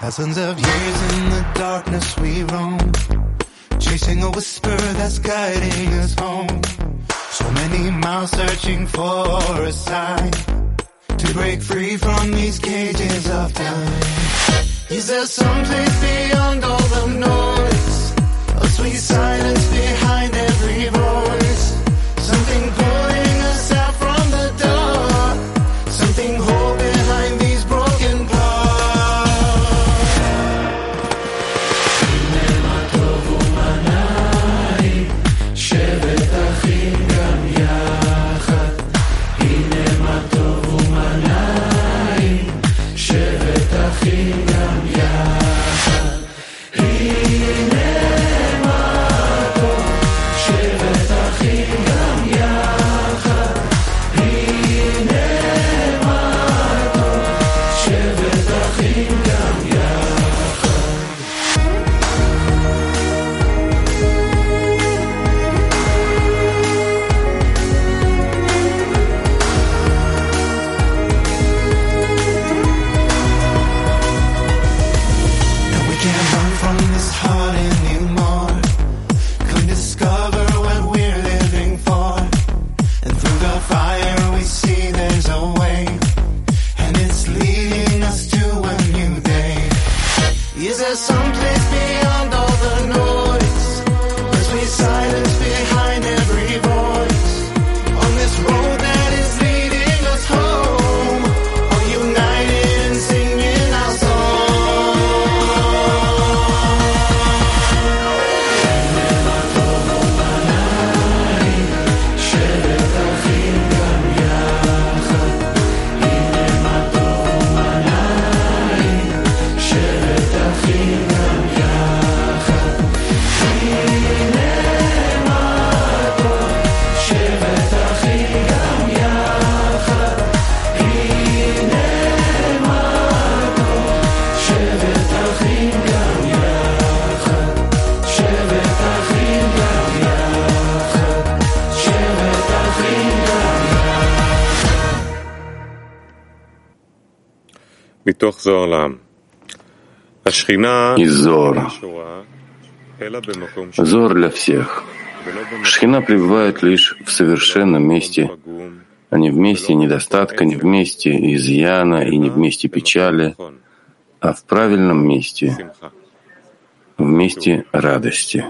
Thousands of years in the darkness we roam, chasing a whisper that's guiding us home. So many miles searching for a sign to break free from these cages of time. Is there some place beyond all the it be on the из Зора. Зор для всех. Шхина пребывает лишь в совершенном месте, а не в месте недостатка, не в месте изъяна и не в месте печали, а в правильном месте, в месте радости.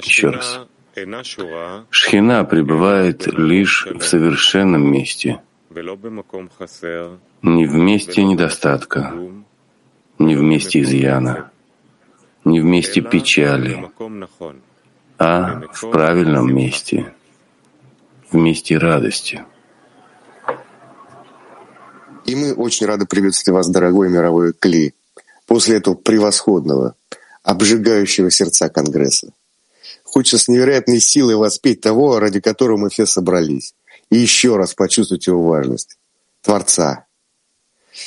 Еще раз. Шхина пребывает лишь в совершенном месте — не в месте недостатка, не в месте изъяна, не в месте печали, а в правильном месте, в месте радости. И мы очень рады приветствовать вас, дорогой мировой Кли, после этого превосходного, обжигающего сердца Конгресса. Хочется с невероятной силой воспеть того, ради которого мы все собрались и еще раз почувствовать его важность — Творца.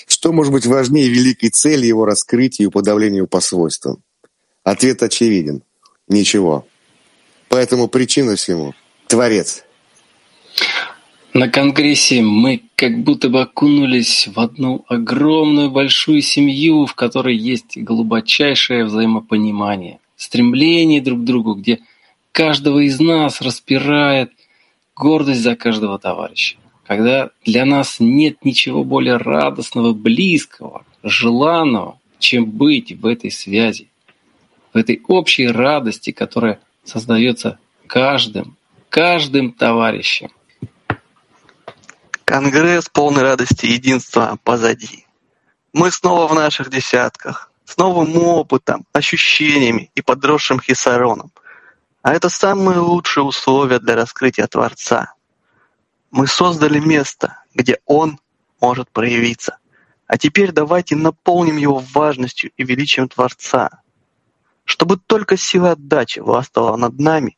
Что может быть важнее великой цели его раскрытия и уподавления его по свойствам? Ответ очевиден — ничего. Поэтому причина всему — Творец — На Конгрессе мы как будто бы окунулись в одну огромную большую семью, в которой есть глубочайшее взаимопонимание, стремление друг к другу, где каждого из нас распирает гордость за каждого товарища. Когда для нас нет ничего более радостного, близкого, желанного, чем быть в этой связи, в этой общей радости, которая создается каждым, каждым товарищем. Конгресс полной радости и единства позади. Мы снова в наших десятках, с новым опытом, ощущениями и подросшим хисароном. А это самые лучшие условия для раскрытия Творца. Мы создали место, где Он может проявиться. А теперь давайте наполним его важностью и величием Творца, чтобы только сила отдачи властвовала над нами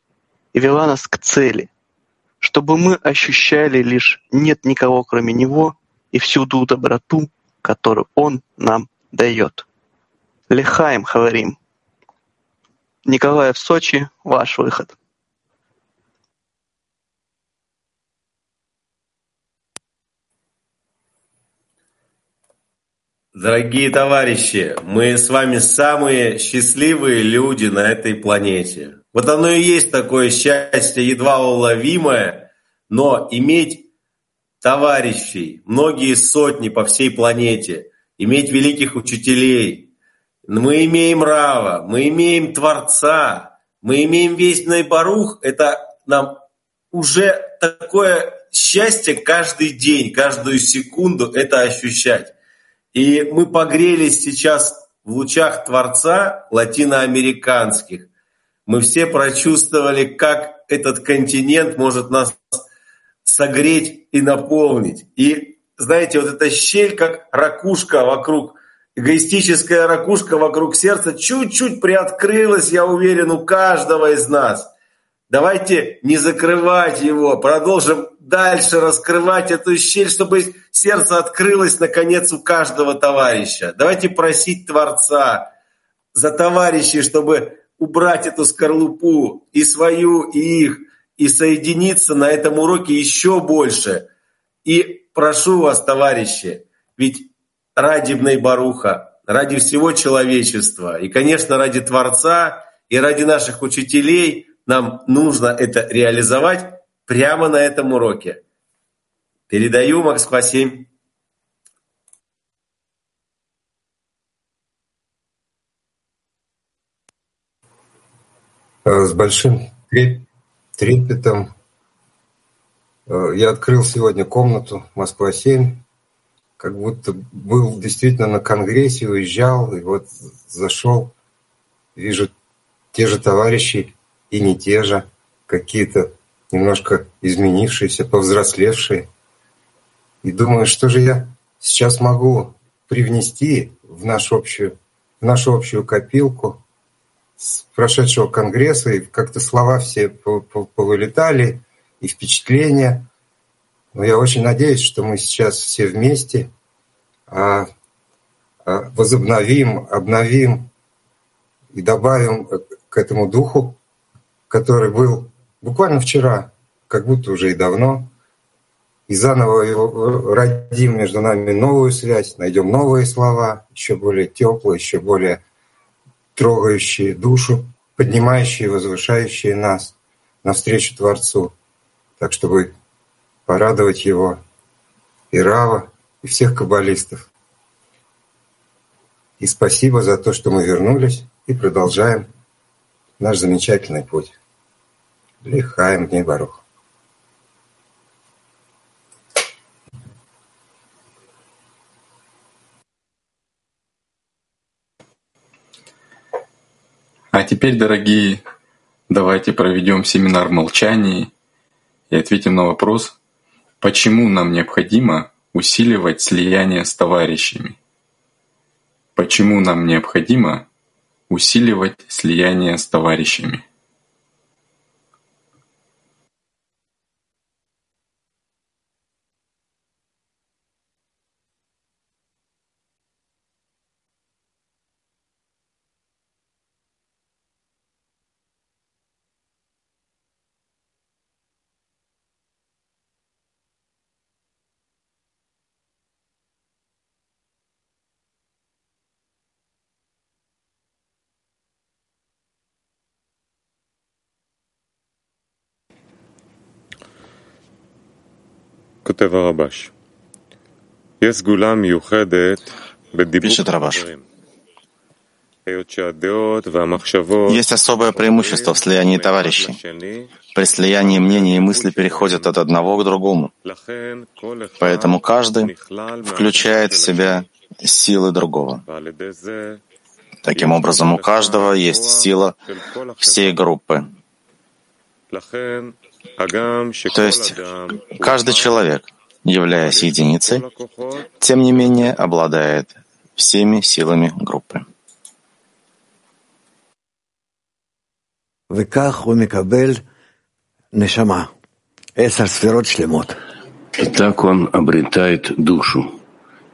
и вела нас к цели, чтобы мы ощущали лишь «нет никого, кроме Него» и всю ту доброту, которую Он нам дает. Лихаем, говорим. Николаев, Сочи, ваш выход. Дорогие товарищи, мы с вами самые счастливые люди на этой планете. Вот оно и есть такое счастье, едва уловимое, но иметь товарищей, многие сотни по всей планете, иметь великих учителей. Мы имеем Рава, мы имеем Творца, мы имеем весь Найбарух. Это нам уже такое счастье каждый день, каждую секунду это ощущать. И мы погрелись сейчас в лучах Творца латиноамериканских. Мы все прочувствовали, как этот континент может нас согреть и наполнить. И знаете, вот эта щель, как ракушка вокруг, эгоистическая ракушка вокруг сердца, чуть-чуть приоткрылась, я уверен, у каждого из нас. Давайте не закрывать его, продолжим дальше раскрывать эту щель, чтобы сердце открылось наконец у каждого товарища. Давайте просить Творца за товарищей, чтобы убрать эту скорлупу и свою, и их, и соединиться на этом уроке еще больше. И прошу вас, товарищи, ведь ради Бнейбаруха, ради всего человечества, и, конечно, ради Творца, и ради наших учителей нам нужно это реализовать прямо на этом уроке. Передаю Москва 7. С большим трепетом я открыл сегодня комнату Москва-7, как будто был действительно на конгрессе, уезжал, и вот зашел, вижу те же товарищи и не те же, какие-то немножко изменившиеся, повзрослевшие. И думаю, что же я сейчас могу привнести в нашу общую, в нашу общую копилку с прошедшего конгресса, и как-то слова все повылетали, и впечатления. Но я очень надеюсь, что мы сейчас все вместе а, а, возобновим, обновим и добавим к этому духу, который был буквально вчера, как будто уже и давно, и заново его родим между нами новую связь, найдем новые слова, еще более теплые, еще более трогающие душу, поднимающие, возвышающие нас навстречу Творцу, так чтобы порадовать Его и Рава, и всех каббалистов. И спасибо за то, что мы вернулись и продолжаем наш замечательный путь. Лихаем Дней Барух. А теперь, дорогие, давайте проведем семинар в молчании и ответим на вопрос, почему нам необходимо усиливать слияние с товарищами. Почему нам необходимо усиливать слияние с товарищами. Пишет Рабаш. Есть особое преимущество в слиянии товарищей. При слиянии мнений и мысли переходят от одного к другому. Поэтому каждый включает в себя силы другого. Таким образом, у каждого есть сила всей группы. То есть каждый человек, являясь единицей, тем не менее обладает всеми силами группы. И так он обретает душу.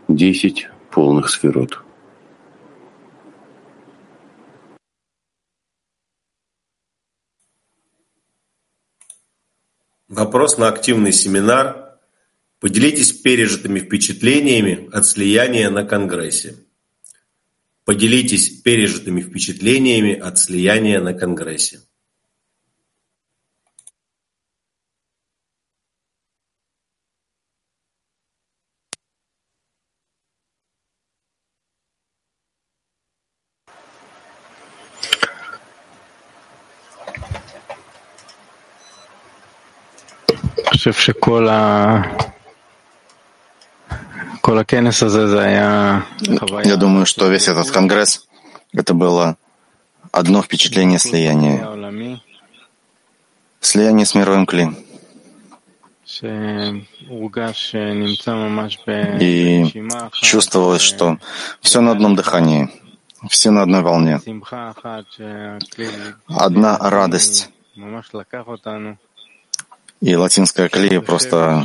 Десять полных сферот. Вопрос на активный семинар. Поделитесь пережитыми впечатлениями от слияния на Конгрессе. Поделитесь пережитыми впечатлениями от слияния на Конгрессе. חושב שכל ה... כל הכנס הזה זה היה Я думаю, что весь этот конгресс — это было одно впечатление слияния. Слияние с мировым кли. И чувствовалось, что все на одном дыхании, все на одной волне. Одна радость и латинская клея просто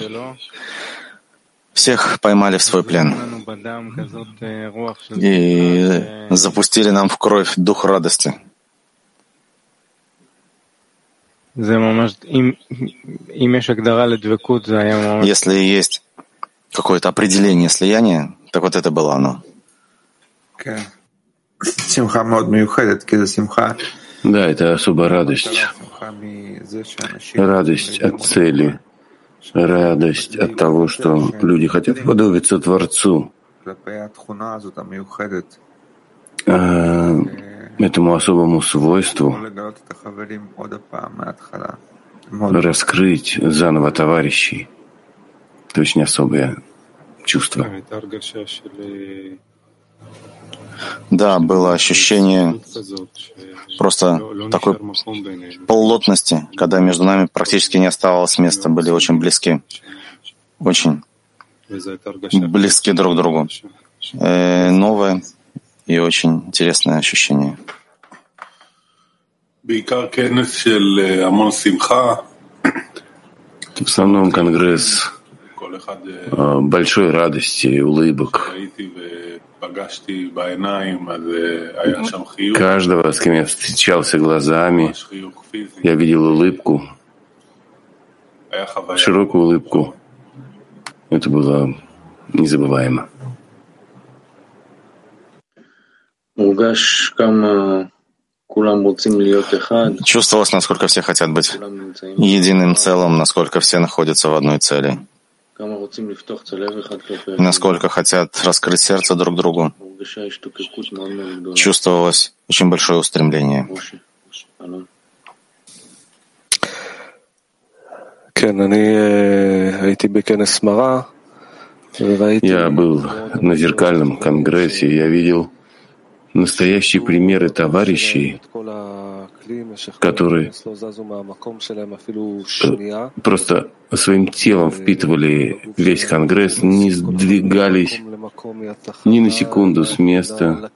всех поймали в свой плен и запустили нам в кровь дух радости. Если есть какое-то определение слияния, так вот это было оно. Да, это особая радость. Радость от цели, радость от того, что люди хотят подобиться Творцу, а, этому особому свойству раскрыть заново товарищей. Это очень особое чувство. Да, было ощущение просто такой плотности, когда между нами практически не оставалось места, были очень близки, очень близки друг к другу. Э, новое и очень интересное ощущение. В основном конгресс э, большой радости и улыбок. Каждого, с кем я встречался глазами, я видел улыбку, широкую улыбку. Это было незабываемо. Чувствовалось, насколько все хотят быть единым целым, насколько все находятся в одной цели насколько хотят раскрыть сердце друг другу. Чувствовалось очень большое устремление. Я был на зеркальном конгрессе, я видел настоящие примеры товарищей, которые просто своим телом впитывали весь Конгресс, не сдвигались ни на секунду с места,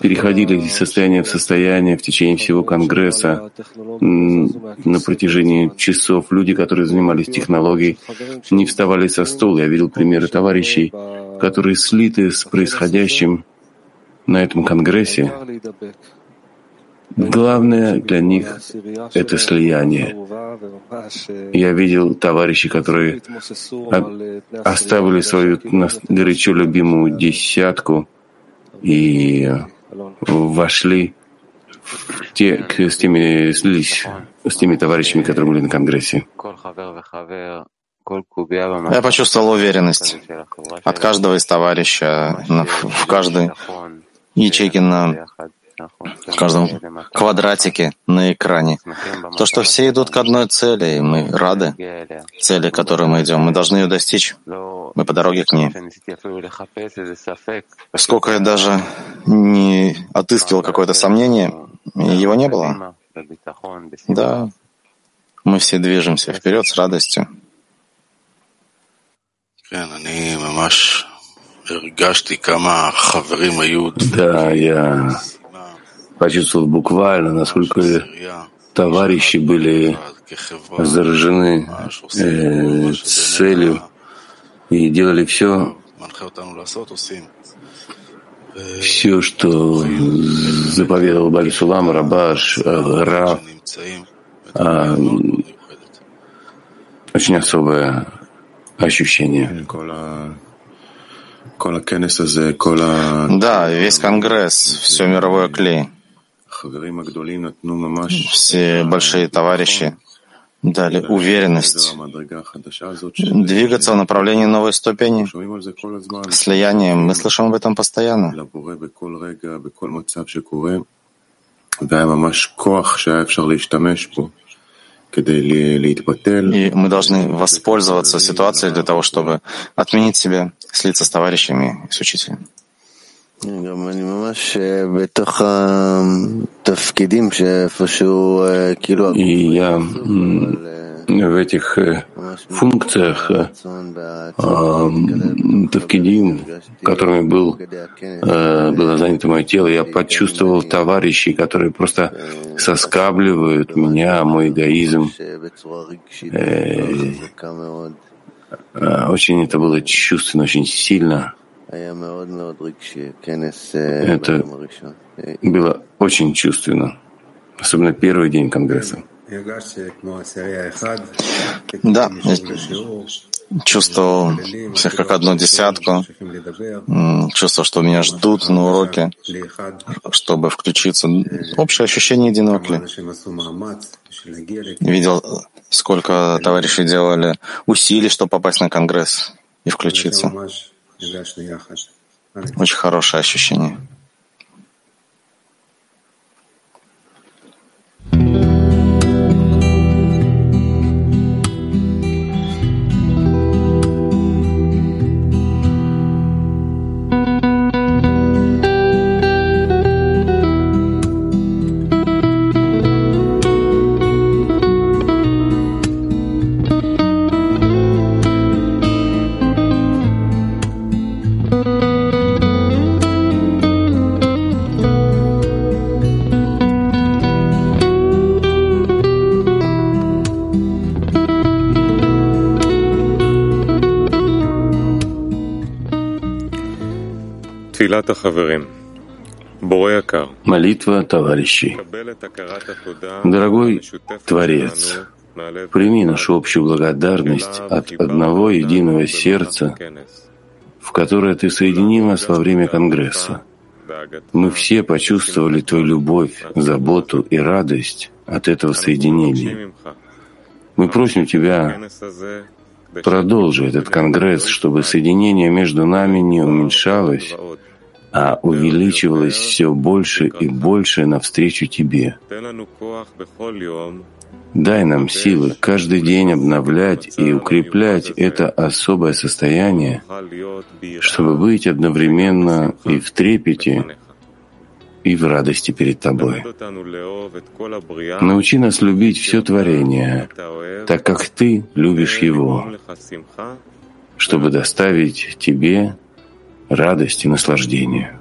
переходили из состояния в состояние в течение всего Конгресса на протяжении часов. Люди, которые занимались технологией, не вставали со стула. Я видел примеры товарищей, которые слиты с происходящим на этом Конгрессе. Главное для них — это слияние. Я видел товарищей, которые оставили свою горячо любимую десятку и вошли в те, с теми, слились с теми товарищами, которые были на Конгрессе. Я почувствовал уверенность от каждого из товарища в каждой ячейке на каждом квадратике на экране. То, что все идут к одной цели, и мы рады цели, к которой мы идем. Мы должны ее достичь. Мы по дороге к ней. Сколько я даже не отыскивал какое-то сомнение, его не было. Да, мы все движемся вперед с радостью. Да, я почувствовал буквально, насколько товарищи были заражены э, целью и делали все, все, что заповедовал Балисулам, Рабаш, Ра, а, очень особое ощущение. Да, весь Конгресс, все мировое клей. Все большие товарищи дали уверенность двигаться в направлении новой ступени. Слияние, мы слышим об этом постоянно. И мы должны воспользоваться ситуацией для того, чтобы отменить себя, слиться с товарищами, с учителем. И я в этих э, функциях э, Тавкидим, которыми был, э, было занято мое тело, я почувствовал товарищей, которые просто соскабливают меня, мой эгоизм. Очень это было чувственно, очень сильно. Это было очень чувственно, особенно первый день Конгресса. Да, чувствовал всех как одну десятку, чувствовал, что меня ждут на уроке, чтобы включиться. Общее ощущение единого кли. Видел, сколько товарищей делали усилий, чтобы попасть на Конгресс и включиться. Очень хорошее ощущение. Молитва товарищей. Дорогой Творец, прими нашу общую благодарность от одного единого сердца, в которое Ты соединил нас во время Конгресса. Мы все почувствовали Твою любовь, заботу и радость от этого соединения. Мы просим Тебя продолжи этот Конгресс, чтобы соединение между нами не уменьшалось, а увеличивалось все больше и больше навстречу Тебе. Дай нам силы каждый день обновлять и укреплять это особое состояние, чтобы быть одновременно и в трепете, и в радости перед Тобой. Научи нас любить все творение, так как Ты любишь его, чтобы доставить Тебе радость и наслаждение.